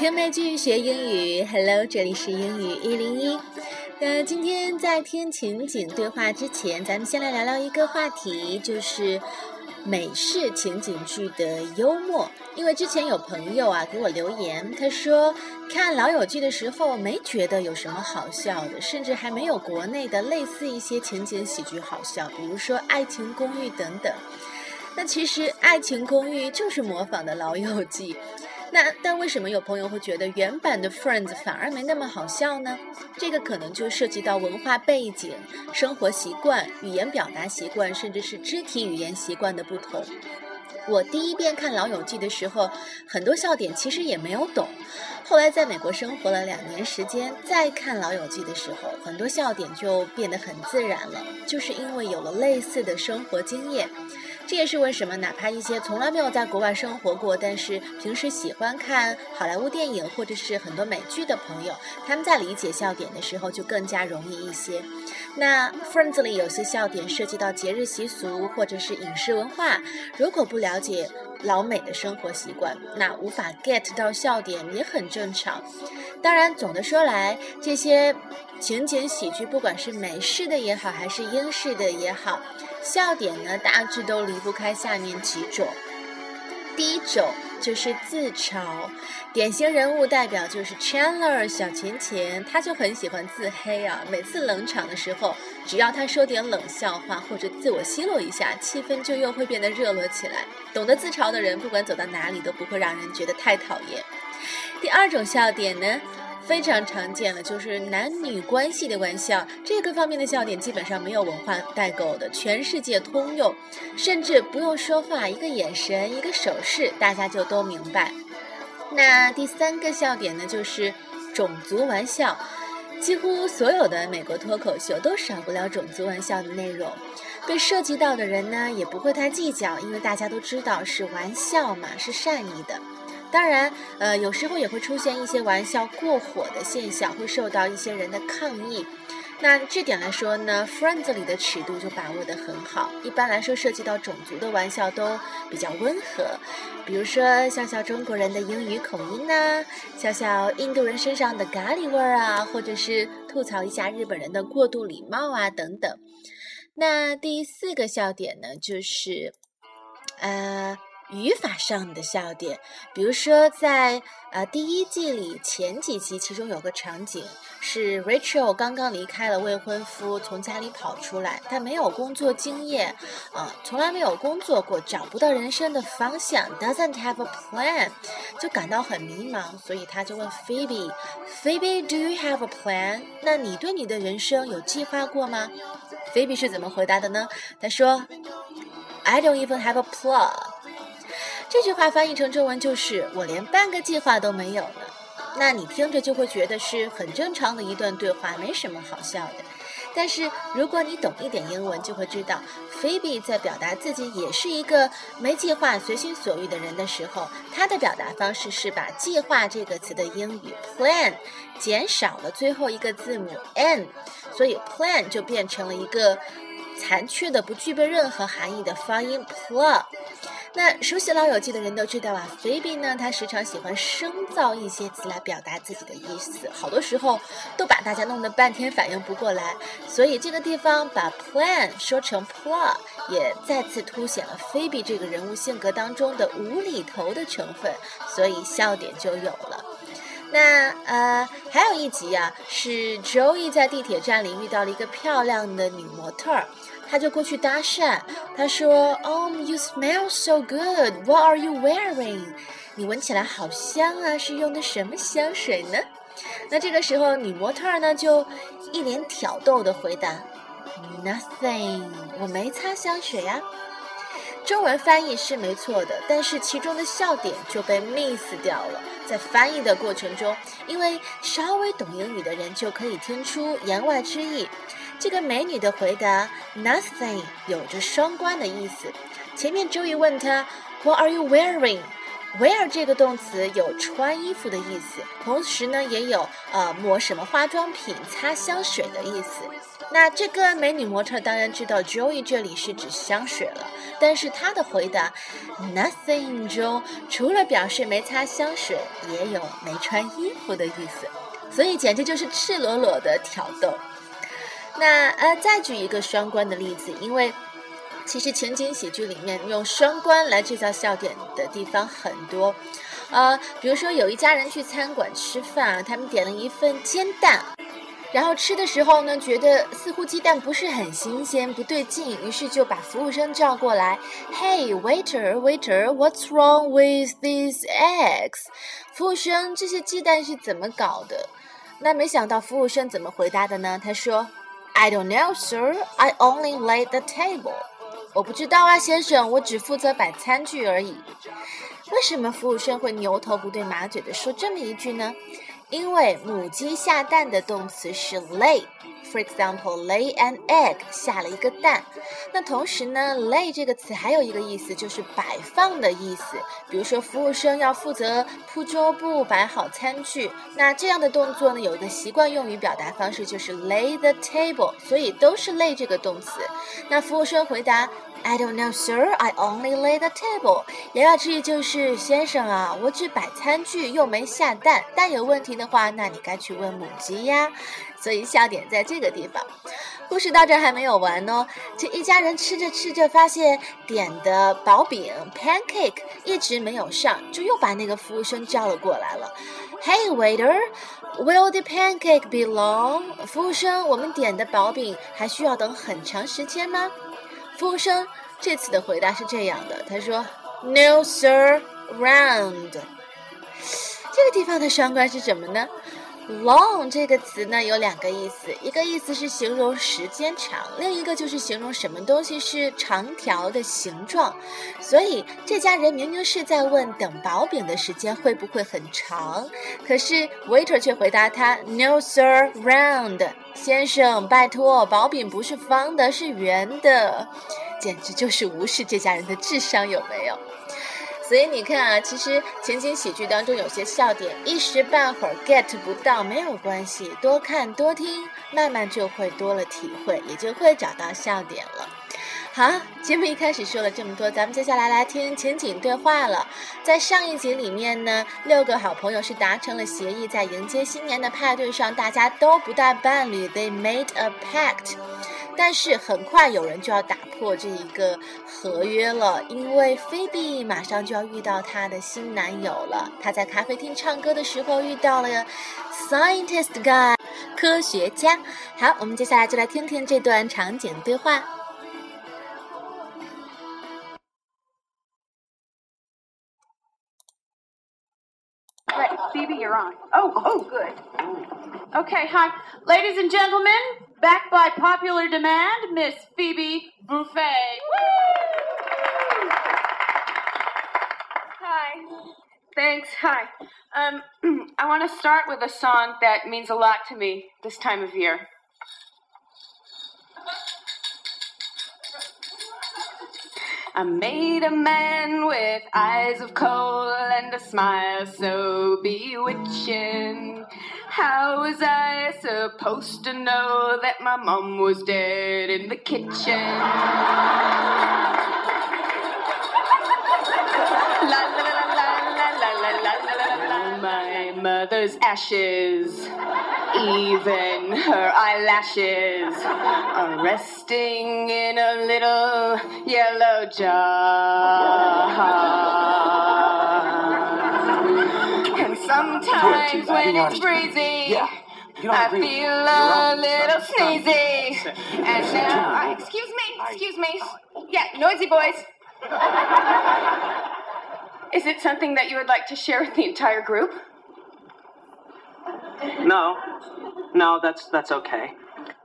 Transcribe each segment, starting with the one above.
听美剧学英语，Hello，这里是英语一零一。那今天在听情景对话之前，咱们先来聊聊一个话题，就是美式情景剧的幽默。因为之前有朋友啊给我留言，他说看《老友记》的时候没觉得有什么好笑的，甚至还没有国内的类似一些情景喜剧好笑，比如说《爱情公寓》等等。那其实《爱情公寓》就是模仿的《老友记》。那但为什么有朋友会觉得原版的 Friends 反而没那么好笑呢？这个可能就涉及到文化背景、生活习惯、语言表达习惯，甚至是肢体语言习惯的不同。我第一遍看《老友记》的时候，很多笑点其实也没有懂。后来在美国生活了两年时间，再看《老友记》的时候，很多笑点就变得很自然了，就是因为有了类似的生活经验。这也是为什么，哪怕一些从来没有在国外生活过，但是平时喜欢看好莱坞电影或者是很多美剧的朋友，他们在理解笑点的时候就更加容易一些。那 Friends 里有些笑点涉及到节日习俗或者是饮食文化，如果不了解老美的生活习惯，那无法 get 到笑点也很正常。当然，总的说来，这些情景喜剧，不管是美式的也好，还是英式的也好，笑点呢大致都离不开下面几种。第一种就是自嘲，典型人物代表就是 Chandler 小钱钱，他就很喜欢自黑啊。每次冷场的时候，只要他说点冷笑话或者自我奚落一下，气氛就又会变得热络起来。懂得自嘲的人，不管走到哪里都不会让人觉得太讨厌。第二种笑点呢？非常常见了，就是男女关系的玩笑，这个方面的笑点基本上没有文化代沟的，全世界通用，甚至不用说话，一个眼神、一个手势，大家就都明白。那第三个笑点呢，就是种族玩笑，几乎所有的美国脱口秀都少不了种族玩笑的内容，被涉及到的人呢，也不会太计较，因为大家都知道是玩笑嘛，是善意的。当然，呃，有时候也会出现一些玩笑过火的现象，会受到一些人的抗议。那这点来说呢，Friends 里的尺度就把握得很好。一般来说，涉及到种族的玩笑都比较温和，比如说笑笑中国人的英语口音呐，笑笑印度人身上的咖喱味儿啊，或者是吐槽一下日本人的过度礼貌啊等等。那第四个笑点呢，就是，呃。语法上的笑点，比如说在呃第一季里前几集，其中有个场景是 Rachel 刚刚离开了未婚夫，从家里跑出来，她没有工作经验，啊，从来没有工作过，找不到人生的方向，doesn't have a plan，就感到很迷茫，所以他就问 Phoebe，Phoebe，Do you have a plan？那你对你的人生有计划过吗？Phoebe 是怎么回答的呢？他说，I don't even have a plan。这句话翻译成中文就是“我连半个计划都没有呢”，那你听着就会觉得是很正常的一段对话，没什么好笑的。但是如果你懂一点英文，就会知道，菲比在表达自己也是一个没计划、随心所欲的人的时候，她的表达方式是把“计划”这个词的英语 “plan” 减少了最后一个字母 “n”，所以 “plan” 就变成了一个残缺的、不具备任何含义的发音 “pl”。那熟悉《老友记》的人都知道啊，菲比呢，她时常喜欢生造一些词来表达自己的意思，好多时候都把大家弄得半天反应不过来。所以这个地方把 plan 说成 plot，也再次凸显了菲比这个人物性格当中的无厘头的成分，所以笑点就有了。那呃，还有一集啊，是 Joey 在地铁站里遇到了一个漂亮的女模特儿。他就过去搭讪，他说：“Oh, you smell so good. What are you wearing？你闻起来好香啊，是用的什么香水呢？”那这个时候，女模特呢就一脸挑逗的回答：“Nothing，我没擦香水呀。”中文翻译是没错的，但是其中的笑点就被 miss 掉了。在翻译的过程中，因为稍微懂英语的人就可以听出言外之意。这个美女的回答 “nothing” 有着双关的意思。前面 Joey 问她 “What are you wearing？” wear 这个动词有穿衣服的意思，同时呢也有呃抹什么化妆品、擦香水的意思。那这个美女模特当然知道 Joey 这里是指香水了，但是她的回答 nothing 中除了表示没擦香水，也有没穿衣服的意思，所以简直就是赤裸裸的挑逗。那呃，再举一个双关的例子，因为。其实情景喜剧里面用双关来制造笑点的地方很多，呃，比如说有一家人去餐馆吃饭，他们点了一份煎蛋，然后吃的时候呢，觉得似乎鸡蛋不是很新鲜，不对劲，于是就把服务生叫过来，Hey waiter waiter，what's wrong with these eggs？服务生，这些鸡蛋是怎么搞的？那没想到服务生怎么回答的呢？他说，I don't know, sir. I only laid the table. 我不知道啊，先生，我只负责摆餐具而已。为什么服务生会牛头不对马嘴的说这么一句呢？因为母鸡下蛋的动词是 lay。For example, lay an egg，下了一个蛋。那同时呢，lay 这个词还有一个意思，就是摆放的意思。比如说，服务生要负责铺桌布、摆好餐具。那这样的动作呢，有一个习惯用语表达方式，就是 lay the table。所以都是 lay 这个动词。那服务生回答。I don't know, sir. I only lay the table. 言外之意就是，先生啊，我只摆餐具，又没下蛋。蛋有问题的话，那你该去问母鸡呀。所以笑点在这个地方。故事到这还没有完哦。这一家人吃着吃着，发现点的薄饼 pancake 一直没有上，就又把那个服务生叫了过来了。Hey waiter, will the pancake be long? 服务生，我们点的薄饼还需要等很长时间吗？服务生这次的回答是这样的，他说：“No, sir, round。”这个地方的双关是什么呢？Long 这个词呢有两个意思，一个意思是形容时间长，另一个就是形容什么东西是长条的形状。所以这家人明明是在问等薄饼的时间会不会很长，可是 waiter 却回答他：“No, sir, round。”先生，拜托，薄饼不是方的，是圆的，简直就是无视这家人的智商，有没有？所以你看啊，其实情景喜剧当中有些笑点一时半会儿 get 不到没有关系，多看多听，慢慢就会多了体会，也就会找到笑点了。好，节目一开始说了这么多，咱们接下来来听情景对话了。在上一集里面呢，六个好朋友是达成了协议，在迎接新年的派对上，大家都不带伴侣，they made a pact。但是很快有人就要打破这一个合约了，因为菲比马上就要遇到她的新男友了。她在咖啡厅唱歌的时候遇到了 scientist guy，科学家。好，我们接下来就来听听这段场景对话。Phoebe, you're on. Oh, oh, good. Okay, hi. Ladies and gentlemen, back by popular demand, Miss Phoebe Buffet. Hi. Thanks. Hi. Um, I want to start with a song that means a lot to me this time of year. I made a man with eyes of coal and a smile so bewitching. How was I supposed to know that my mom was dead in the kitchen? la la la la la la la la My mother's ashes even her eyelashes are resting in a little yellow jar. Sometimes when it's freezing, I feel a little sneezy. And now, uh, excuse me, excuse me. Yeah, noisy boys. Is it something that you would like to share with the entire group? No, no, that's that's okay.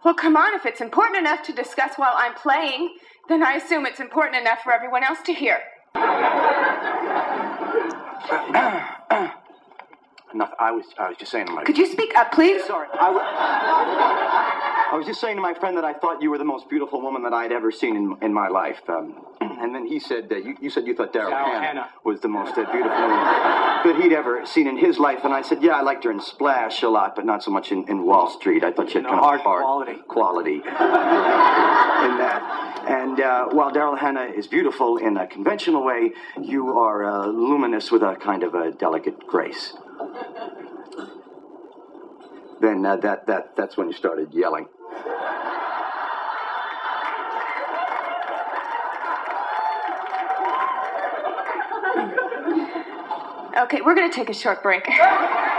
Well, come on, if it's important enough to discuss while I'm playing, then I assume it's important enough for everyone else to hear. Nothing. I was I was just saying like. Could you speak up, please? Sorry. I w- I was just saying to my friend that I thought you were the most beautiful woman that I'd ever seen in, in my life. Um, and then he said, that you, you said you thought Daryl Daryl Hannah, Hannah. was the most uh, beautiful woman that he'd ever seen in his life. And I said, yeah, I liked her in Splash a lot, but not so much in, in Wall Street. I thought she had No, kind hard of hard quality. quality in that. And uh, while Daryl Hannah is beautiful in a conventional way, you are uh, luminous with a kind of a delicate grace. Then uh, that, that, that's when you started yelling. Okay, we're going to take a short break.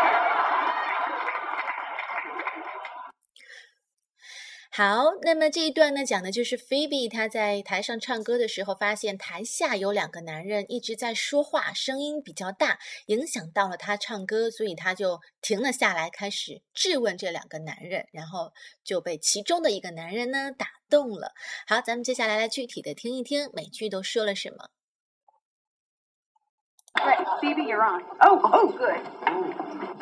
好，那么这一段呢，讲的就是 Phoebe 她在台上唱歌的时候，发现台下有两个男人一直在说话，声音比较大，影响到了她唱歌，所以她就停了下来，开始质问这两个男人，然后就被其中的一个男人呢打动了。好，咱们接下来来具体的听一听每句都说了什么。Right, Phoebe, you're on. Oh, oh, good.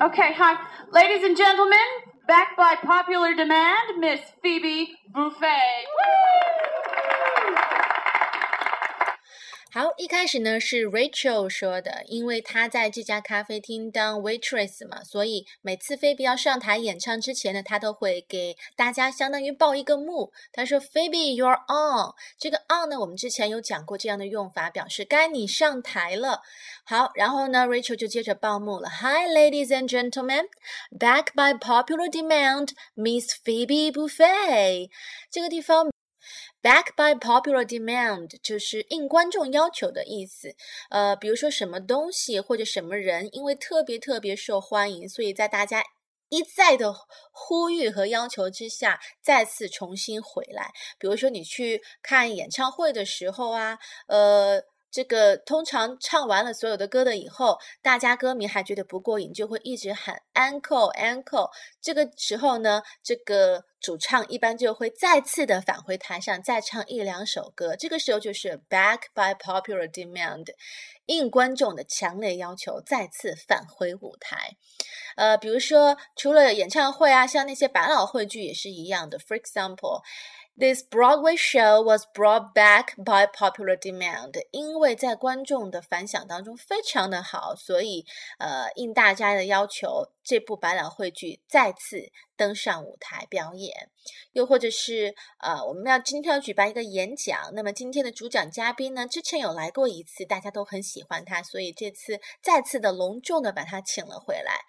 Okay, hi. Ladies and gentlemen, back by popular demand, Miss Phoebe Buffet. 好，一开始呢是 Rachel 说的，因为她在这家咖啡厅当 waitress 嘛，所以每次菲比要上台演唱之前呢，她都会给大家相当于报一个幕。她说：“Phoebe, you're on。”这个 on 呢，我们之前有讲过这样的用法，表示该你上台了。好，然后呢，Rachel 就接着报幕了。Hi, ladies and gentlemen, back by popular demand, Miss Phoebe Buffet。这个地方 Back by popular demand 就是应观众要求的意思。呃，比如说什么东西或者什么人，因为特别特别受欢迎，所以在大家一再的呼吁和要求之下，再次重新回来。比如说你去看演唱会的时候啊，呃。这个通常唱完了所有的歌的以后，大家歌迷还觉得不过瘾，就会一直喊 encore encore。这个时候呢，这个主唱一般就会再次的返回台上，再唱一两首歌。这个时候就是 back by popular demand，应观众的强烈要求，再次返回舞台。呃，比如说除了演唱会啊，像那些百老汇剧也是一样的。For example。This Broadway show was brought back by popular demand，因为在观众的反响当中非常的好，所以呃应大家的要求，这部百老汇剧再次登上舞台表演。又或者是呃我们要今天要举办一个演讲，那么今天的主讲嘉宾呢，之前有来过一次，大家都很喜欢他，所以这次再次的隆重的把他请了回来。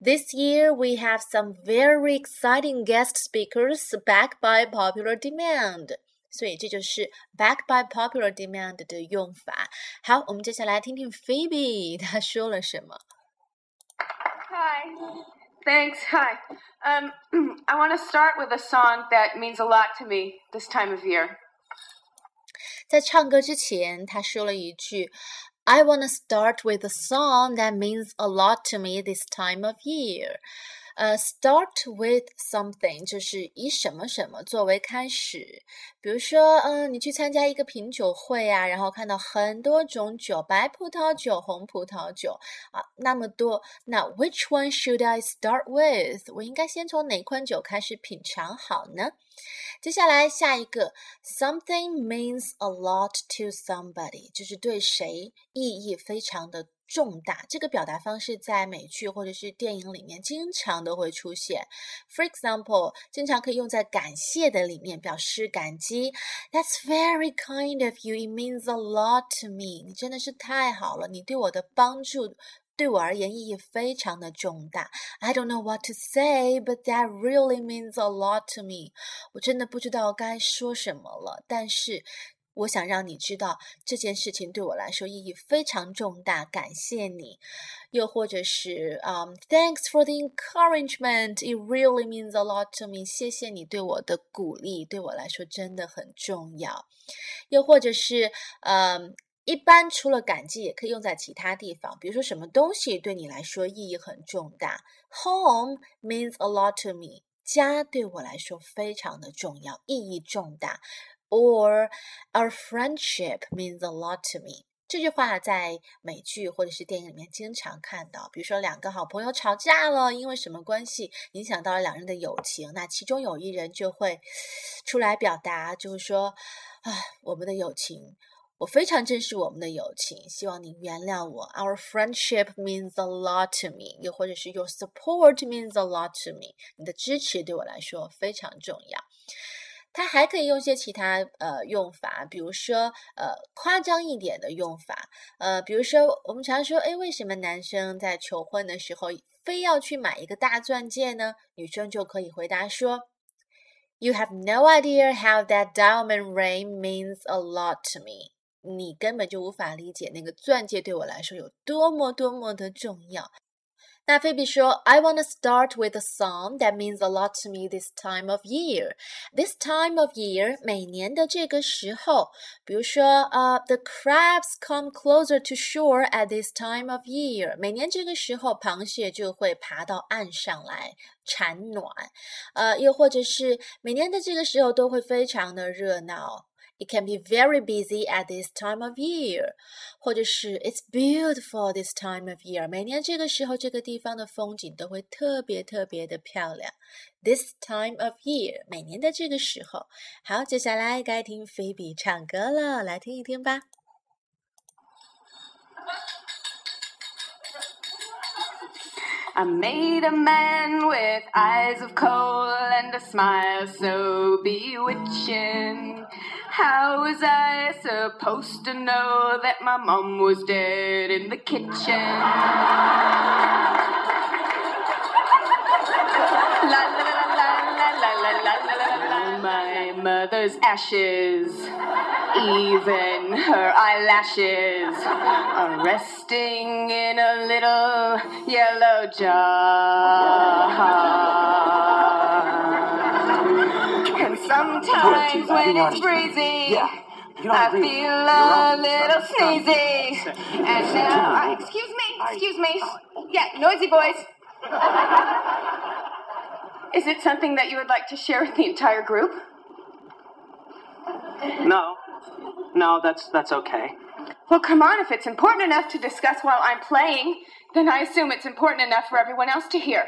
This year, we have some very exciting guest speakers back by popular demand. 所以这就是 back by popular demand 的用法。好，我们接下来听听 Phoebe 她说了什么。 Hi. Thanks. Hi. Um, I want to start with a song that means a lot to me this time of year. 在唱歌之前，她说了一句 I want to start with a song that means a lot to me this time of year. 呃、，start with something 就是以什么什么作为开始。比如说，嗯、你去参加一个品酒会啊，然后看到很多种酒，白葡萄酒、红葡萄酒啊，那么多。那 which one should I start with？我应该先从哪款酒开始品尝好呢？接下来下一个，something means a lot to somebody，就是对谁意义非常的重大。这个表达方式在美剧或者是电影里面经常都会出现。For example，经常可以用在感谢的里面，表示感激。That's very kind of you. It means a lot to me. 你真的是太好了，你对我的帮助。对我而言意义非常的重大。I don't know what to say, but that really means a lot to me. 我真的不知道该说什么了，但是 我想让你知道这件事情对我来说意义非常重大，感谢你。又或者是嗯、，Thanks for the encouragement. It really means a lot to me. 谢谢你对我的鼓励，对我来说真的很重要。又或者是嗯。一般除了感激，也可以用在其他地方，比如说什么东西对你来说意义很重大。Home means a lot to me，家对我来说非常的重要，意义重大。Or our friendship means a lot to me，这句话在美剧或者是电影里面经常看到，比如说两个好朋友吵架了，因为什么关系影响到了两人的友情，那其中有一人就会出来表达，就是说，啊，我们的友情，我非常珍视我们的友情，希望你原谅我。Our friendship means a lot to me，又或者是 Your support means a lot to me，你的支持对我来说非常重要。它还可以用些其他呃用法，比如说呃夸张一点的用法，呃，比如说我们常说，哎，为什么男生在求婚的时候非要去买一个大钻戒呢？女生就可以回答说，You have no idea how that diamond ring means a lot to me。你根本就无法理解那个钻戒对我来说有多么多么的重要。那菲比说：“I want to start with a song that means a lot to me this time of year. This time of year，每年的这个时候，比如说，呃、uh,，the crabs come closer to shore at this time of year。每年这个时候，螃蟹就会爬到岸上来产卵，呃，又或者是每年的这个时候都会非常的热闹。” ” It can be very busy at this time of year，或者是 It's beautiful this time of year。每年这个时候，这个地方的风景都会特别特别的漂亮。This time of year，每年的这个时候。好，接下来该听菲比唱歌了，来听一听吧。I made a man with eyes of coal and a smile so bewitching. How was I supposed to know that my mom was dead in the kitchen? my mother's ashes, even her eyelashes, are resting in a little yellow jar. And sometimes when it's breezy, Yeah. I agree with me. feel a little Stop, stop. sneezy. And now, uh, excuse me, excuse me. Yeah, noisy boys. Is it something that you would like to share with the entire group? No. No, that's that's okay. Well, come on, if it's important enough to discuss while I'm playing, then I assume it's important enough for everyone else to hear.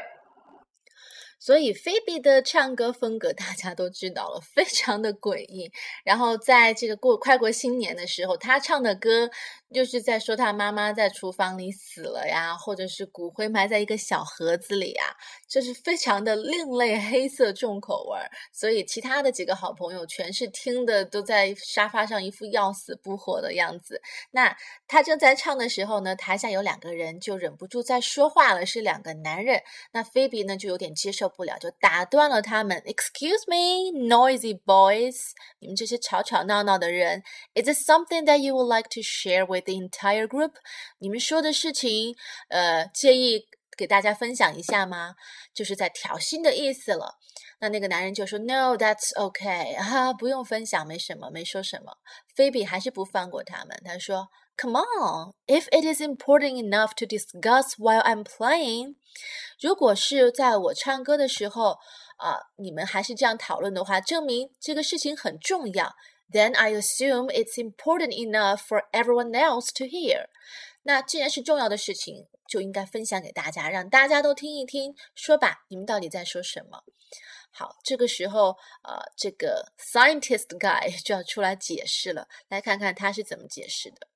所以菲比的唱歌风格 大家都知道了，非常的诡异。然后在这个过快过新年的时候，他唱的歌就是在说他妈妈在厨房里死了呀，或者是骨灰埋在一个小盒子里呀，就是非常的另类、黑色、重口味儿。所以其他的几个好朋友全是听的都在沙发上一副要死不活的样子。那他正在唱的时候呢，台下有两个人就忍不住在说话了，是两个男人。那菲比呢就有点接受不了，就打断了他们。Excuse me, noisy boys，你们这些吵吵闹闹的人，Is it something that you would like to share with the entire group？你们说的事情，呃，介意给大家分享一下吗？就是在挑衅的意思了。那那个男人就说：“No, that's okay，啊，不用分享，没什么，没说什么。”菲比还是不放过他们，他说：“Come on, if it is important enough to discuss while I'm playing，如果是在我唱歌的时候啊、你们还是这样讨论的话，证明这个事情很重要。Then I assume it's important enough for everyone else to hear。那既然是重要的事情，就应该分享给大家，让大家都听一听。说吧，你们到底在说什么？”好，这个时候，呃，这个 scientist guy 就要出来解释了，来看看他是怎么解释的。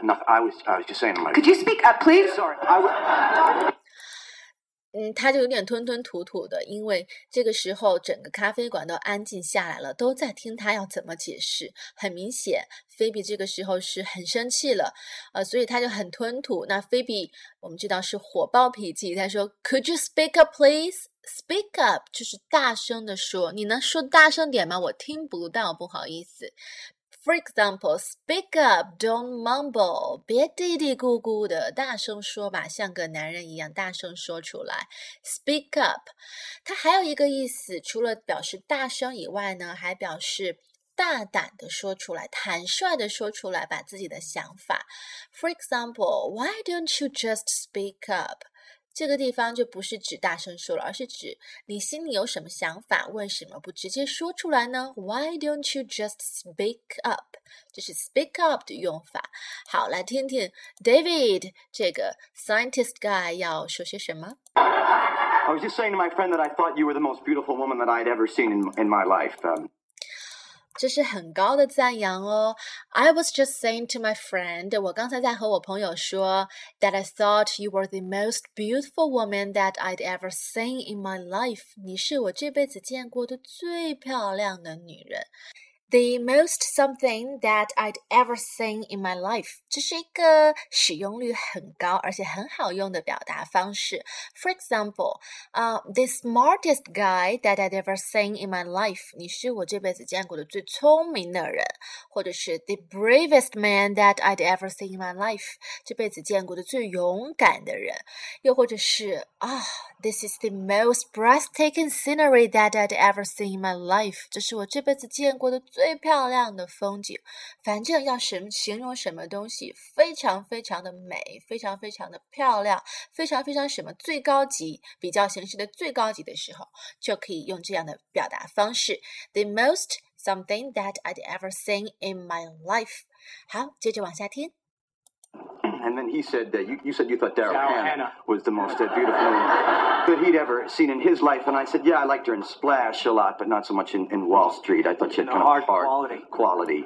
Nothing. I was I was just saying to my. Could you speak up, please? Sorry. I was. 嗯，他就有点吞吞吐吐的，因为这个时候整个咖啡馆都安静下来了，都在听他要怎么解释。很明显，菲比这个时候是很生气了，呃，所以他就很吞吐。那菲比我们知道是火爆脾气，他说：“Could you speak up, please? Speak up 就是大声的说，你能说大声点吗？我听不到，不好意思。” For example, speak up, don't mumble. 别嘀嘀咕咕的，大声说吧，像个男人一样大声说出来。Speak up，它还有一个意思，除了表示大声以外呢，还表示大胆的说出来，坦率的说出来，把自己的想法。For example, why don't you just speak up？这个地方就不是指大声说了，而是指你心里有什么想法，为什么不直接说出来呢？Why don't you just speak up？这是 speak up 的用法。好，来听听 David 这个 scientist guy 要说些什么。 I was just saying to my friend that I thought you were the most beautiful woman that I'd ever seen in, in my life. Um, 这是很高的赞扬哦。I was just saying to my friend，我刚才在和我朋友说，that I thought you were the most beautiful woman that I'd ever seen in my life。你是我这辈子见过的最漂亮的女人。 The most something that I'd ever seen in my life，这是一个使用率很高而且很好用的表达方式。For example，啊、uh,，the smartest guy that I'd ever seen in my life，你是我这辈子见过的最聪明的人，或者是 the bravest man that I'd ever seen in my life，这辈子见过的最勇敢的人，又或者是啊、oh,，this is the most breathtaking scenery that I'd ever seen in my life，这是我这辈子见过的最 最漂亮的风景，反正要什形容什么东西非常非常的美，非常非常的漂亮，非常非常什么最高级，比较形式的最高级的时候，就可以用这样的表达方式：the most something that I'd ever seen in my life。好，接着往下听。and then he said, uh, you, you said you thought Daryl Daryl Hannah, Hannah. was the most uh, beautiful woman that he'd ever seen in his life. And I said, yeah, I liked her in Splash a lot, but not so much in, in Wall Street. I thought she had No, kind of hard hard quality. quality.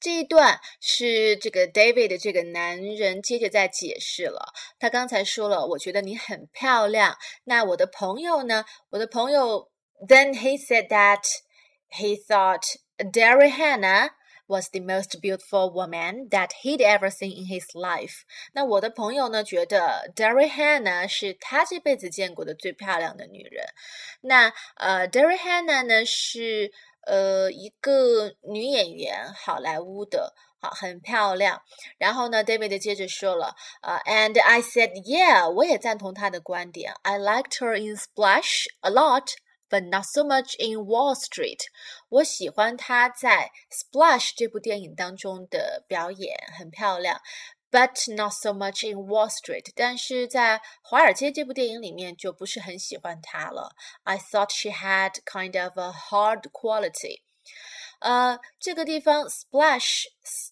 这一段是这个 David 这个男人接着在解释了。他刚才说了，我觉得你很漂亮。那我的朋友呢？我的朋友 Then he said that he thought Daryl Hannah was the most beautiful woman that he'd ever seen in his life。那我的朋友呢，觉得 Daryl Hannah 是他这辈子见过的最漂亮的女人。那呃，Daryl Hannah 呢是呃一个女演员，好莱坞的。好，很漂亮。然后呢，David 接着说了，呃、uh,，and I said yeah，我也赞同他的观点。I liked her in Splash a lot。 But not so much in Wall Street。我喜欢她在《Splash》这部电影当中的表演，很漂亮。But not so much in Wall Street。但是在《华尔街》这部电影里面就不是很喜欢她了。I thought she had kind of a hard quality。呃，这个地方 splash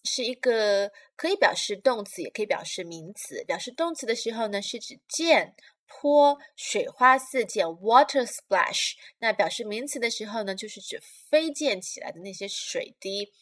是一个可以表示动词，也可以表示名词。表示动词的时候呢，是指溅。 泼水花四溅，water splash。那表示名词的时候呢，就是指飞溅起来的那些水滴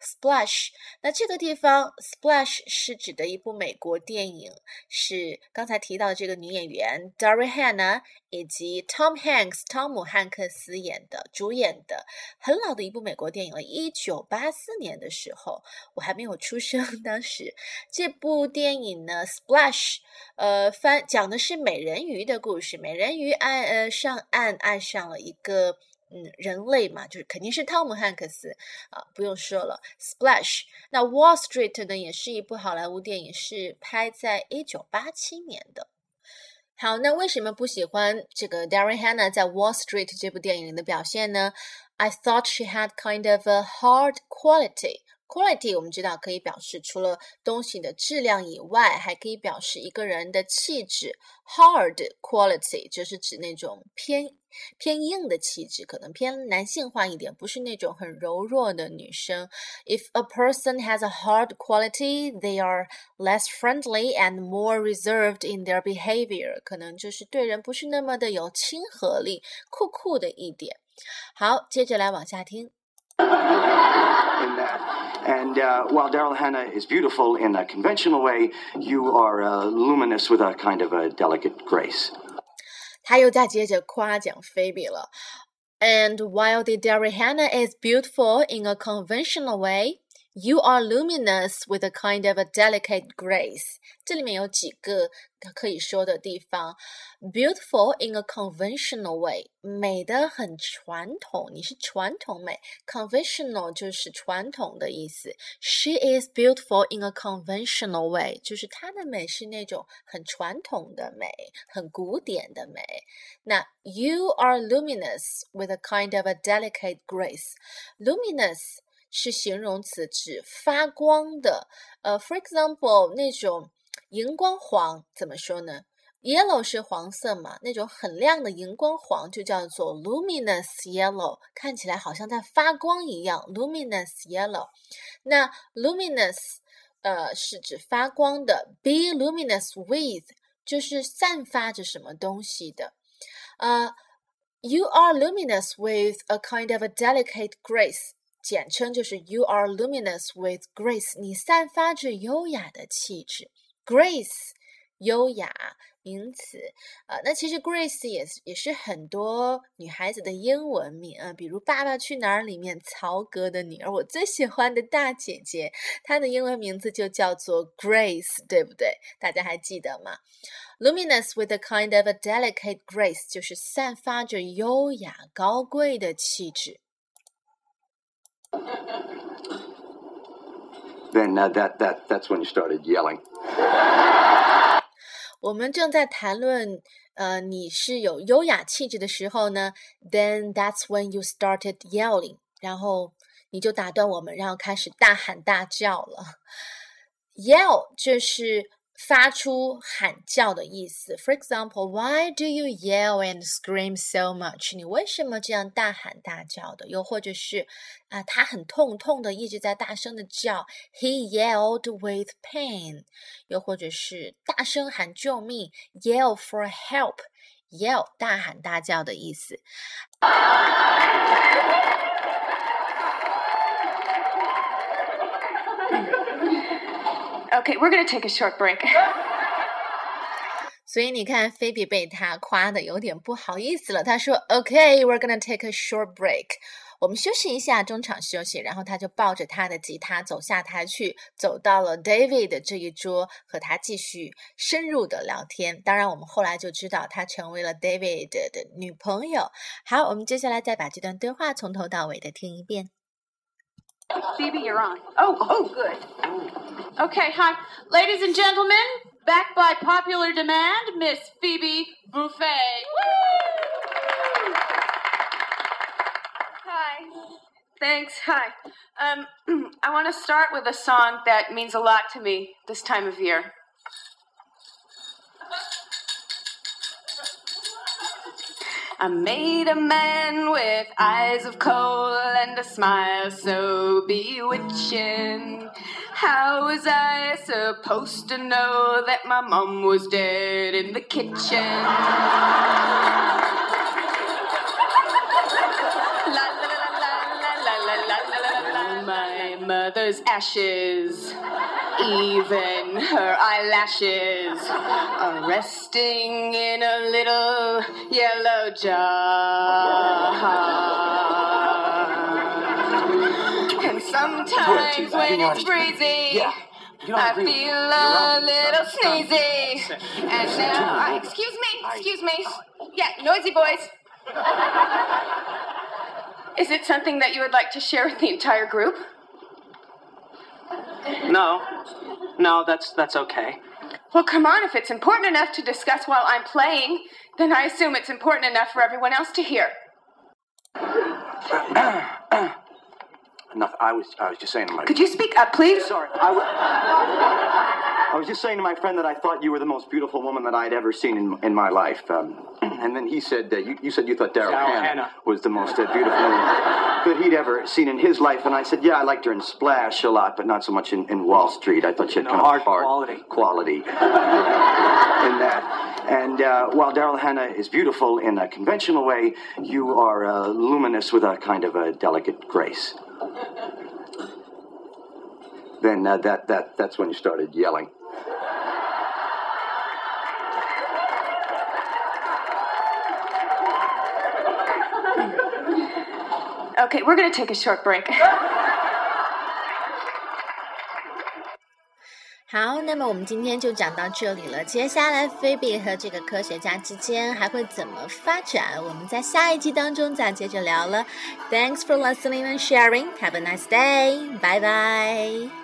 ，splash。那这个地方 splash 是指的一部美国电影，是刚才提到的这个女演员 Daryl Hannah 以及 Tom Hanks 汤姆汉克斯演的主演的很老的一部美国电影了，一九八四年的时候，我还没有出生。当时这部电影呢，splash，呃，翻讲的是美人。人鱼的故事，美人鱼爱呃上岸爱上了一个嗯人类嘛，就是肯定是汤姆汉克斯啊，不用说了。Splash，那 Wall Street 呢，也是一部好莱坞电影，是拍在一九八七年的。好，那为什么不喜欢这个 Darren Hannah 在 Wall Street 这部电影里的表现呢？I thought she had kind of a hard quality。Quality 我们知道可以表示除了东西的质量以外，还可以表示一个人的气质。Hard quality 就是指那种偏偏硬的气质，可能偏男性化一点，不是那种很柔弱的女生。If a person has a hard quality, they are less friendly and more reserved in their behavior。可能就是对人不是那么的有亲和力，酷酷的一点。好，接着来往下听。in that. And uh, while Daryl Hannah is beautiful in a conventional way, you are uh, luminous with a kind of a delicate grace. 他又在接着夸奖菲比了。And while the Daryl Hannah is beautiful in a conventional way, you are luminous with a kind of a delicate grace. 这里面有几个可以说的地方。Beautiful in a conventional way，美的很传统，你是传统美。Conventional 就是传统的意思。She is beautiful in a conventional way，就是她的美是那种很传统的美，很古典的美。那 You are luminous with a kind of a delicate grace. Luminous 是形容词，指发光的。呃，for example，那种荧光黄怎么说呢 Yellow 是黄色嘛，那种很亮的荧光黄就叫做 luminous yellow，看起来好像在发光一样，luminous yellow。那 luminous，呃，是指发光的，be luminous with 就是散发着什么东西的，呃，you are luminous with a kind of a delicate grace， 简称就是 you are luminous with grace，你散发着优雅的气质，grace，优雅。名词，呃，那其实 Grace 也也是很多女孩子的英文名啊，比如《爸爸去哪儿》里面曹格的女儿，我最喜欢的大姐姐，她的英文名字就叫做 Grace，对不对？大家还记得吗？Luminous with a kind of a delicate grace，就是散发着优雅高贵的气质。Then uh, that that that's when you started yelling. 我们正在谈论，呃，你是有优雅气质的时候呢，then that's when you started yelling，然后你就打断我们，然后开始大喊大叫了。Yell 就是。发出喊叫的意思。For example, why do you yell and scream so much？你为什么这样大喊大叫的？又或者是啊，他很痛痛的一直在大声的叫。He yelled with pain。又或者是大声喊救命，yell for help。yell 大喊大叫的意思。Okay, we're gonna take a short break. 所以你看，菲比被他夸的有点不好意思了。他说：“Okay, we're gonna take a short break。我们休息一下，中场休息。”然后他就抱着他的吉他走下台去，走到了 David 的这一桌，和他继续深入的聊天。当然，我们后来就知道他成为了 David 的女朋友。好，我们接下来再把这段对话从头到尾的听一遍。Phoebe, you're on. Oh, oh, good. Okay, hi. Ladies and gentlemen, back by popular demand, Miss Phoebe Buffet. Hi. Thanks. Hi. Um, I want to start with a song that means a lot to me this time of year. I made a man with eyes of coal and a smile so bewitching. How was I supposed to know that my mom was dead in the kitchen? La la la la la la la la la My mother's ashes even her eyelashes are resting in a little yellow jar. And sometimes when it's breezy, I feel a little sneezy. And now, excuse me, excuse me. Yeah, noisy boys. Is it something that you would like to share with the entire group? No. No, that's that's okay. Well, come on, if it's important enough to discuss while I'm playing, then I assume it's important enough for everyone else to hear. Enough. I was I was just saying. Could you speak up, please? Sorry. I was, I was just saying to my friend that I thought you were the most beautiful woman that I'd ever seen in, in my life. Um, and then he said, uh, you, you said you thought Daryl Hannah, Hannah. was the most uh, beautiful woman that he'd ever seen in his life. And I said, yeah, I liked her in Splash a lot, but not so much in, in Wall Street. I thought she had No, kind hard of hard quality. quality in that. And uh, while Daryl Hannah is beautiful in a conventional way, you are uh, luminous with a kind of a delicate grace. Then uh, that, that, that's when you started yelling. Okay, we're going to take a short break. 好，那么我们今天就讲到这里了。接下来，菲比和这个科学家之间还会怎么发展？我们在下一集当中再接着聊了。Thanks for listening and sharing. Have a nice day. Bye bye.